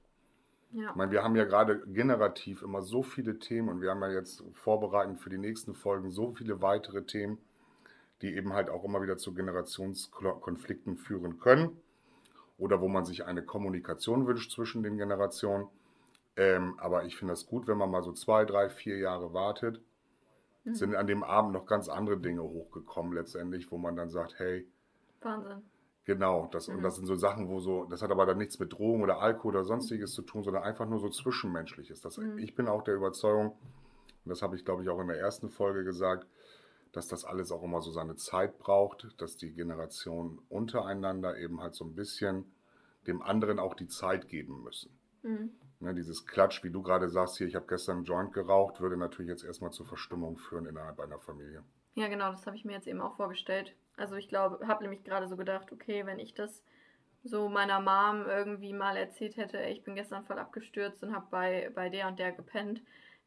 ja. Ich meine, wir haben ja gerade generativ immer so viele Themen und wir haben ja jetzt vorbereitend für die nächsten Folgen so viele weitere Themen, die eben halt auch immer wieder zu Generationskonflikten führen können oder wo man sich eine Kommunikation wünscht zwischen den Generationen. Ähm, aber ich finde das gut, wenn man mal so zwei, drei, vier Jahre wartet. Mhm. Sind an dem Abend noch ganz andere Dinge hochgekommen letztendlich, wo man dann sagt, hey, Wahnsinn. Genau, das, und Mhm. das sind so Sachen, wo so, das hat aber dann nichts mit Drogen oder Alkohol oder sonstiges zu tun, sondern einfach nur so Zwischenmenschliches. Das, Mhm. Ich bin auch der Überzeugung, und das habe ich glaube ich auch in der ersten Folge gesagt, dass das alles auch immer so seine Zeit braucht, dass die Generationen untereinander eben halt so ein bisschen dem anderen auch die Zeit geben müssen. Mhm. Ne, dieses Klatsch, wie du gerade sagst, hier, ich habe gestern einen Joint geraucht, würde natürlich jetzt erstmal zur Verstimmung führen innerhalb einer Familie. Ja, genau, das habe ich mir jetzt eben auch vorgestellt. Also ich glaube, habe nämlich gerade so gedacht, okay, wenn ich das so meiner Mom irgendwie mal erzählt hätte, ich bin gestern voll abgestürzt und habe bei, bei der und der gepennt,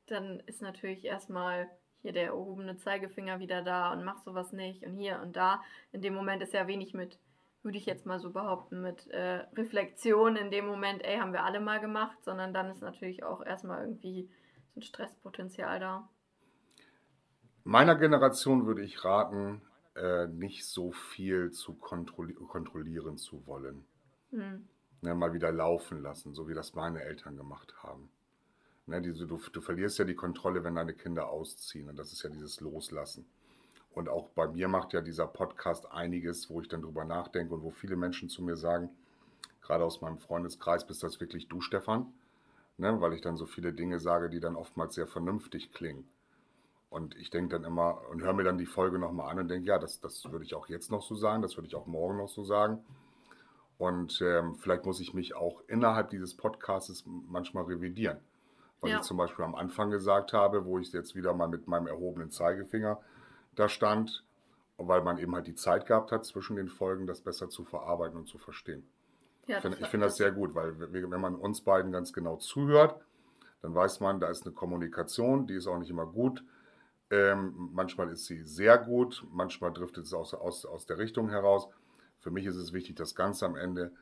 dann ist natürlich erstmal hier der erhobene Zeigefinger wieder da und mach sowas nicht und hier und da. In dem Moment ist ja wenig mit würde ich jetzt mal so behaupten, mit äh, Reflexion in dem Moment, ey, haben wir alle mal gemacht, sondern dann ist natürlich auch erstmal irgendwie so ein Stresspotenzial da. Meiner Generation würde ich raten, äh, nicht so viel zu kontrolli kontrollieren zu wollen. Hm. Ne, mal wieder laufen lassen, so wie das meine Eltern gemacht haben. Ne, diese, du, du verlierst ja die Kontrolle, wenn deine Kinder ausziehen. Und das ist ja dieses Loslassen. Und auch bei mir macht ja dieser Podcast einiges, wo ich dann drüber nachdenke und wo viele Menschen zu mir sagen, gerade aus meinem Freundeskreis, bist das wirklich du, Stefan? Ne, weil ich dann so viele Dinge sage, die dann oftmals sehr vernünftig klingen. Und ich denke dann immer und höre mir dann die Folge nochmal an und denke, ja, das, das würde ich auch jetzt noch so sagen, das würde ich auch morgen noch so sagen. Und ähm, vielleicht muss ich mich auch innerhalb dieses Podcasts manchmal revidieren. Weil ja. ich zum Beispiel am Anfang gesagt habe, wo ich jetzt wieder mal mit meinem erhobenen Zeigefinger da stand, weil man eben halt die Zeit gehabt hat, zwischen den Folgen das besser zu verarbeiten und zu verstehen. Ja, ich finde find das sehr gut, weil wenn man uns beiden ganz genau zuhört, dann weiß man, da ist eine Kommunikation, die ist auch nicht immer gut. Ähm, manchmal ist sie sehr gut, manchmal driftet es aus, aus, aus der Richtung heraus. Für mich ist es wichtig, dass ganz am Ende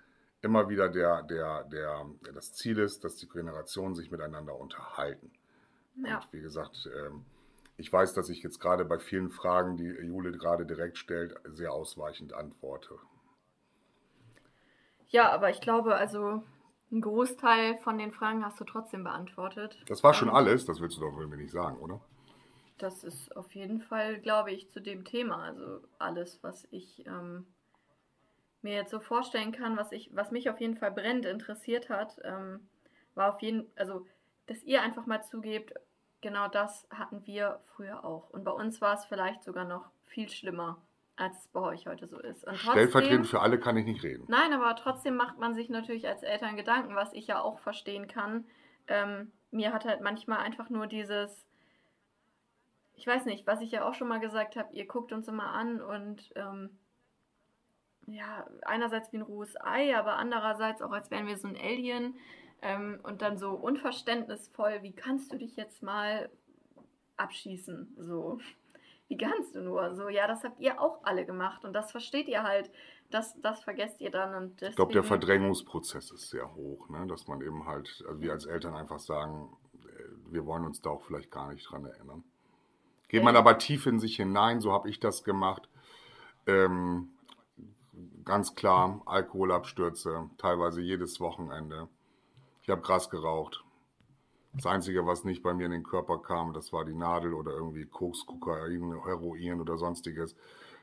immer wieder der, der, der, das Ziel ist, dass die Generationen sich miteinander unterhalten. Ja. Und wie gesagt, ähm, ich weiß, dass ich jetzt gerade bei vielen Fragen, die Jule gerade direkt stellt, sehr ausweichend antworte. Ja, aber ich glaube, also ein Großteil von den Fragen hast du trotzdem beantwortet. Das war schon ähm, alles, das willst du doch wohl mir nicht sagen, oder? Das ist auf jeden Fall, glaube ich, zu dem Thema. Also alles, was ich ähm, mir jetzt so vorstellen kann, was ich, was mich auf jeden Fall brennend interessiert hat, ähm, war auf jeden, also dass ihr einfach mal zugebt, genau das hatten wir früher auch. Und bei uns war es vielleicht sogar noch viel schlimmer, als es bei euch heute so ist. Und trotzdem, Stellvertretend für alle kann ich nicht reden. Nein, aber trotzdem macht man sich natürlich als Eltern Gedanken, was ich ja auch verstehen kann. Ähm, mir hat halt manchmal einfach nur dieses, ich weiß nicht, was ich ja auch schon mal gesagt habe, ihr guckt uns immer an und ähm, ja, einerseits wie ein rohes Ei, aber andererseits auch, als wären wir so ein Alien ähm, und dann so unverständnisvoll, wie kannst du dich jetzt mal abschießen? So, wie kannst du nur? So, ja, das habt ihr auch alle gemacht und das versteht ihr halt. Das, das vergesst ihr dann. Und deswegen... Ich glaube, der Verdrängungsprozess ist sehr hoch, ne? dass man eben halt, also wir als Eltern einfach sagen, äh, wir wollen uns da auch vielleicht gar nicht dran erinnern. Geht man aber tief in sich hinein, so habe ich das gemacht. Ähm, ganz klar, Alkoholabstürze, teilweise jedes Wochenende. Ich habe Gras geraucht. Das Einzige, was nicht bei mir in den Körper kam, das war die Nadel oder irgendwie Koks, Kokain, Heroin oder sonstiges.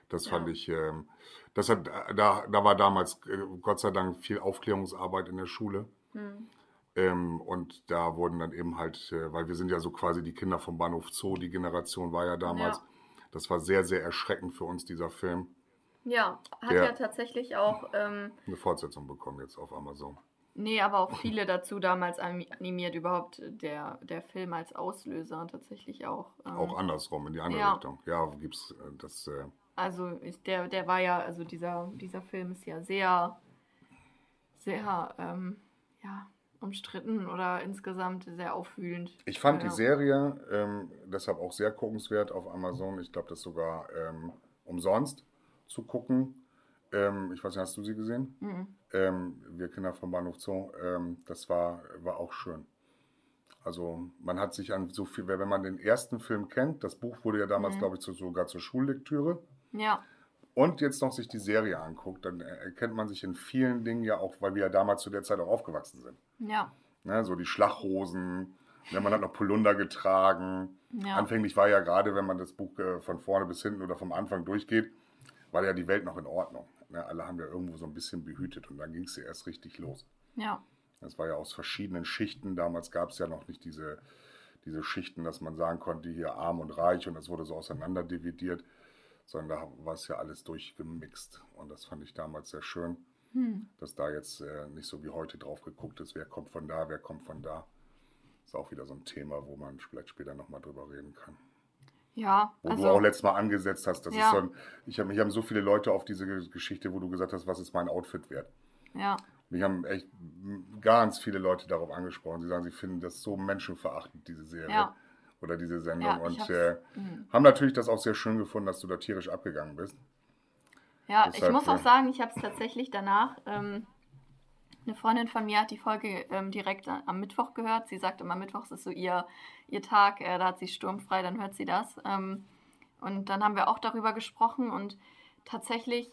Das ja. fand ich, äh, das hat, da, da war damals äh, Gott sei Dank viel Aufklärungsarbeit in der Schule. Hm. Ähm, und da wurden dann eben halt, äh, weil wir sind ja so quasi die Kinder vom Bahnhof Zoo, die Generation war ja damals. Ja. Das war sehr, sehr erschreckend für uns, dieser Film. Ja, hat ja tatsächlich auch. Ähm, eine Fortsetzung bekommen jetzt auf Amazon. Nee, aber auch viele dazu damals animiert, überhaupt der, der Film als Auslöser tatsächlich auch. Ähm, auch andersrum, in die andere ja. Richtung. Ja, gibt's äh, das. Äh, also ich, der, der war ja, also dieser, dieser Film ist ja sehr, sehr, ähm, ja, umstritten oder insgesamt sehr aufwühlend. Ich fand ja. die Serie ähm, deshalb auch sehr guckenswert auf Amazon. Ich glaube, das sogar ähm, umsonst zu gucken. Ähm, ich weiß nicht, hast du sie gesehen? Mhm. Ähm, wir Kinder vom Bahnhof Zoo. Ähm, das war, war auch schön. Also man hat sich an so viel, wenn man den ersten Film kennt, das Buch wurde ja damals, mhm. glaube ich, zu, sogar zur Schullektüre. Ja. Und jetzt noch sich die Serie anguckt, dann erkennt man sich in vielen Dingen ja auch, weil wir ja damals zu der Zeit auch aufgewachsen sind. Ja. Ne, so die Schlachhosen, ne, man hat noch Polunder getragen. Ja. Anfänglich war ja gerade, wenn man das Buch äh, von vorne bis hinten oder vom Anfang durchgeht, war ja die Welt noch in Ordnung. Ne? Alle haben ja irgendwo so ein bisschen behütet und dann ging es ja erst richtig los. Ja. Das war ja aus verschiedenen Schichten. Damals gab es ja noch nicht diese, diese Schichten, dass man sagen konnte, hier arm und reich und das wurde so auseinander dividiert, sondern da war es ja alles durchgemixt. Und das fand ich damals sehr schön, hm. dass da jetzt äh, nicht so wie heute drauf geguckt ist, wer kommt von da, wer kommt von da. Ist auch wieder so ein Thema, wo man vielleicht später nochmal drüber reden kann. Ja. Wo also, du auch letztes Mal angesetzt hast. Das ja. ist so ein, ich habe mich haben so viele Leute auf diese Geschichte, wo du gesagt hast, was ist mein Outfit wert? Ja. Mich haben echt ganz viele Leute darauf angesprochen. Sie sagen, sie finden das so menschenverachtend, diese Serie. Ja. Oder diese Sendung. Ja, und äh, mhm. haben natürlich das auch sehr schön gefunden, dass du da tierisch abgegangen bist. Ja, Deshalb, ich muss auch sagen, ich habe es tatsächlich danach. Ähm, eine Freundin von mir hat die Folge ähm, direkt am Mittwoch gehört. Sie sagt immer, Mittwochs ist so ihr, ihr Tag, äh, da hat sie sturmfrei, dann hört sie das. Ähm, und dann haben wir auch darüber gesprochen und tatsächlich,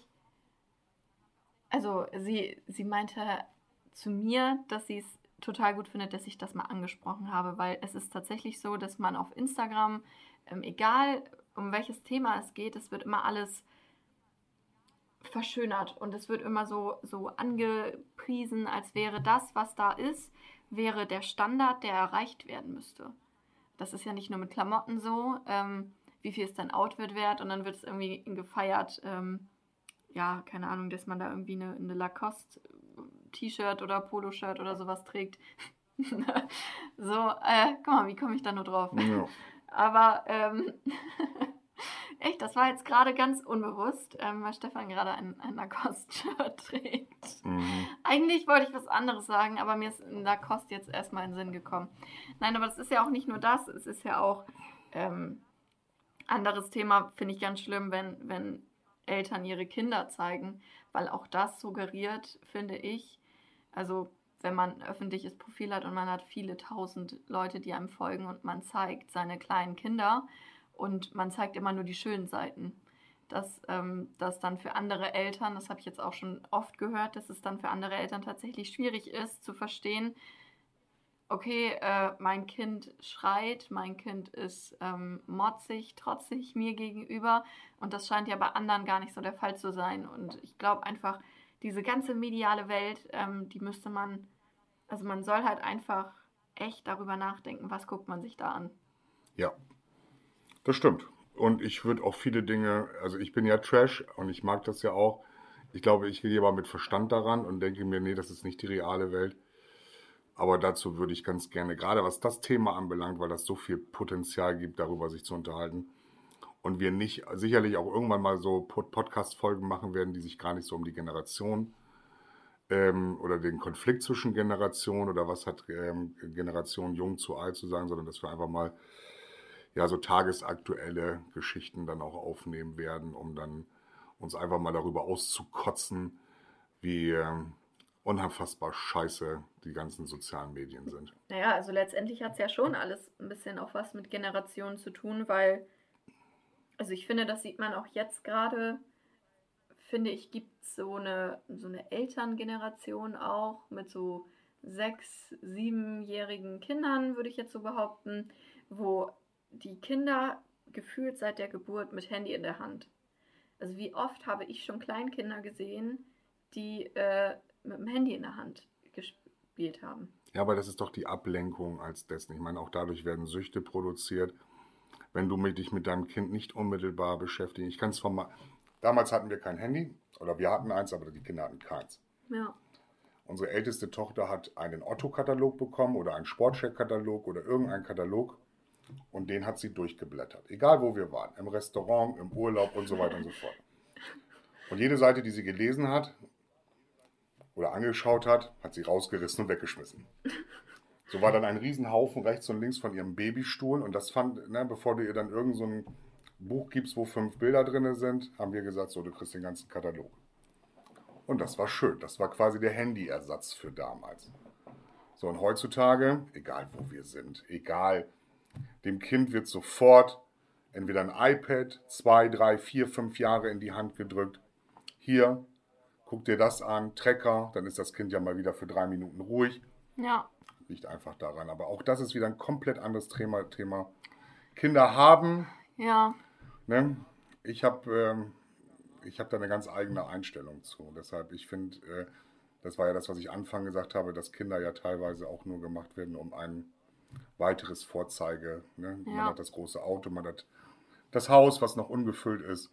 also sie, sie meinte zu mir, dass sie es total gut findet, dass ich das mal angesprochen habe, weil es ist tatsächlich so, dass man auf Instagram, ähm, egal um welches Thema es geht, es wird immer alles verschönert und es wird immer so, so angepriesen, als wäre das, was da ist, wäre der Standard, der erreicht werden müsste. Das ist ja nicht nur mit Klamotten so, ähm, wie viel ist dein Outfit wert und dann wird es irgendwie gefeiert, ähm, ja, keine Ahnung, dass man da irgendwie eine, eine Lacoste T-Shirt oder Poloshirt oder sowas trägt. so, äh, guck mal, wie komme ich da nur drauf? Ja. Aber ähm, Echt, das war jetzt gerade ganz unbewusst, ähm, weil Stefan gerade ein, ein Lacoste-Shirt trägt. Mhm. Eigentlich wollte ich was anderes sagen, aber mir ist Lacoste jetzt erstmal in den Sinn gekommen. Nein, aber es ist ja auch nicht nur das, es ist ja auch ähm, anderes Thema, finde ich ganz schlimm, wenn, wenn Eltern ihre Kinder zeigen, weil auch das suggeriert, finde ich, also wenn man ein öffentliches Profil hat und man hat viele tausend Leute, die einem folgen und man zeigt seine kleinen Kinder und man zeigt immer nur die schönen Seiten. Dass ähm, das dann für andere Eltern, das habe ich jetzt auch schon oft gehört, dass es dann für andere Eltern tatsächlich schwierig ist zu verstehen, okay, äh, mein Kind schreit, mein Kind ist ähm, motzig, trotzig mir gegenüber und das scheint ja bei anderen gar nicht so der Fall zu sein. Und ich glaube einfach, diese ganze mediale Welt, ähm, die müsste man, also man soll halt einfach echt darüber nachdenken, was guckt man sich da an. Ja, das stimmt. Und ich würde auch viele Dinge, also ich bin ja Trash und ich mag das ja auch. Ich glaube, ich gehe aber mit Verstand daran und denke mir, nee, das ist nicht die reale Welt. Aber dazu würde ich ganz gerne, gerade was das Thema anbelangt, weil das so viel Potenzial gibt, darüber sich zu unterhalten. Und wir nicht, sicherlich auch irgendwann mal so Podcast-Folgen machen werden, die sich gar nicht so um die Generation ähm, oder den Konflikt zwischen Generationen oder was hat ähm, Generation jung zu alt zu sagen, sondern dass wir einfach mal ja so tagesaktuelle Geschichten dann auch aufnehmen werden, um dann uns einfach mal darüber auszukotzen, wie ähm, unfassbar scheiße die ganzen sozialen Medien sind. Naja, also letztendlich hat es ja schon alles ein bisschen auch was mit Generationen zu tun, weil, also ich finde, das sieht man auch jetzt gerade, finde ich, gibt es so eine, so eine Elterngeneration auch mit so sechs, siebenjährigen Kindern, würde ich jetzt so behaupten, wo die Kinder gefühlt seit der Geburt mit Handy in der Hand. Also wie oft habe ich schon Kleinkinder gesehen, die äh, mit dem Handy in der Hand gespielt haben. Ja, aber das ist doch die Ablenkung als dessen. Ich meine, auch dadurch werden Süchte produziert. Wenn du dich mit deinem Kind nicht unmittelbar beschäftigst. Ich kann es von mal. Damals hatten wir kein Handy oder wir hatten eins, aber die Kinder hatten keins. Ja. Unsere älteste Tochter hat einen Otto-Katalog bekommen oder einen Sportcheck-Katalog oder irgendeinen Katalog und den hat sie durchgeblättert. Egal wo wir waren. Im Restaurant, im Urlaub und so weiter und so fort. Und jede Seite, die sie gelesen hat oder angeschaut hat, hat sie rausgerissen und weggeschmissen. So war dann ein Riesenhaufen rechts und links von ihrem Babystuhl. Und das fand, ne, bevor du ihr dann irgend so ein Buch gibst, wo fünf Bilder drin sind, haben wir gesagt, so, du kriegst den ganzen Katalog. Und das war schön. Das war quasi der Handyersatz für damals. So, und heutzutage, egal wo wir sind, egal dem Kind wird sofort entweder ein iPad, zwei, drei, vier, fünf Jahre in die Hand gedrückt. Hier, guck dir das an, Trecker, dann ist das Kind ja mal wieder für drei Minuten ruhig. Ja. Liegt einfach daran. Aber auch das ist wieder ein komplett anderes Thema. Thema. Kinder haben. Ja. Ne? Ich habe ähm, hab da eine ganz eigene Einstellung zu. Deshalb, ich finde, äh, das war ja das, was ich Anfang gesagt habe, dass Kinder ja teilweise auch nur gemacht werden, um einen weiteres Vorzeige. Ne? Ja. Man hat das große Auto, man hat das Haus, was noch ungefüllt ist.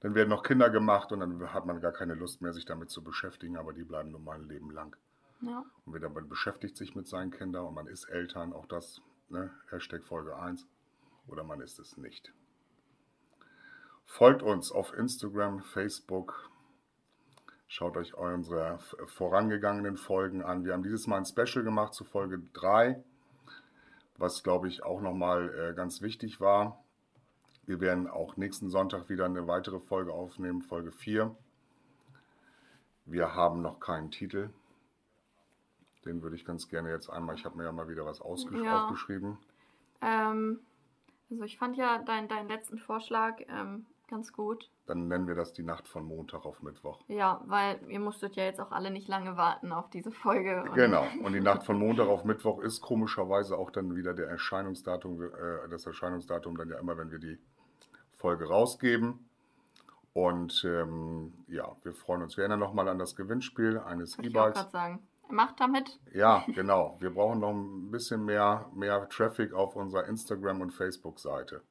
Dann werden noch Kinder gemacht und dann hat man gar keine Lust mehr, sich damit zu beschäftigen, aber die bleiben nun mal ein Leben lang. Ja. Und wieder man beschäftigt sich mit seinen Kindern und man ist Eltern, auch das, ne? Hashtag Folge 1, oder man ist es nicht. Folgt uns auf Instagram, Facebook, Schaut euch unsere vorangegangenen Folgen an. Wir haben dieses Mal ein Special gemacht zu Folge 3, was glaube ich auch nochmal äh, ganz wichtig war. Wir werden auch nächsten Sonntag wieder eine weitere Folge aufnehmen, Folge 4. Wir haben noch keinen Titel. Den würde ich ganz gerne jetzt einmal, ich habe mir ja mal wieder was ausgesch Ja. Ähm, also ich fand ja dein, deinen letzten Vorschlag ähm, ganz gut. Dann nennen wir das die Nacht von Montag auf Mittwoch. Ja, weil ihr musstet ja jetzt auch alle nicht lange warten auf diese Folge. Und Genau. Und die Nacht von Montag auf Mittwoch ist komischerweise auch dann wieder der Erscheinungsdatum, äh, das Erscheinungsdatum dann ja immer, wenn wir die Folge rausgeben. Und ähm, ja, wir freuen uns. Wir erinnern nochmal an das Gewinnspiel eines ich E-Bikes. gerade sagen. Macht damit. Ja, genau. Wir brauchen noch ein bisschen mehr, mehr Traffic auf unserer Instagram- und Facebook-Seite.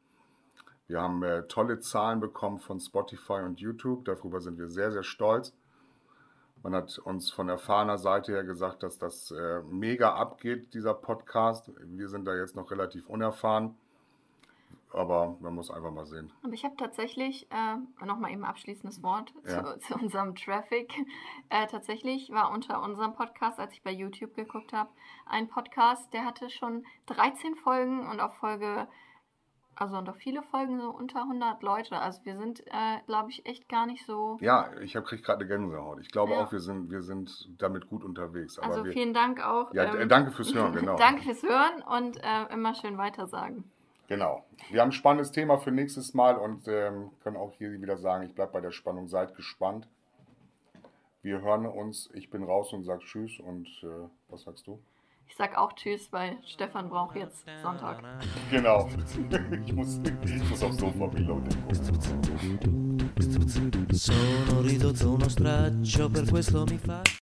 Wir haben äh, tolle Zahlen bekommen von Spotify und YouTube. Darüber sind wir sehr, sehr stolz. Man hat uns von erfahrener Seite her gesagt, dass das äh, mega abgeht, dieser Podcast. Wir sind da jetzt noch relativ unerfahren. Aber man muss einfach mal sehen. Und ich habe tatsächlich, äh, nochmal eben abschließendes Wort Ja. zu, zu unserem Traffic. Äh, tatsächlich war unter unserem Podcast, als ich bei YouTube geguckt habe, ein Podcast, der hatte schon 13 Folgen und auf Folge, also und auf viele Folgen so unter 100 Leute. Also wir sind, äh, glaube ich, echt gar nicht so. Ja, ich kriege gerade eine Gänsehaut. Ich glaube Ja. auch, wir sind, wir sind damit gut unterwegs. Aber Also wir, vielen Dank auch. ja, d- danke fürs Hören, genau. Danke fürs Hören und äh, immer schön weitersagen. Genau. Wir haben ein spannendes Thema für nächstes Mal und ähm, können auch hier wieder sagen, ich bleibe bei der Spannung, seid gespannt. Wir hören uns, ich bin raus und sag Tschüss und äh, was sagst du? Ich sag auch Tschüss, weil Stefan braucht jetzt Sonntag. Genau. ich, muss, ich muss aufs Sofa reloaden. Sono ridotto uno straccio, per questo mi fa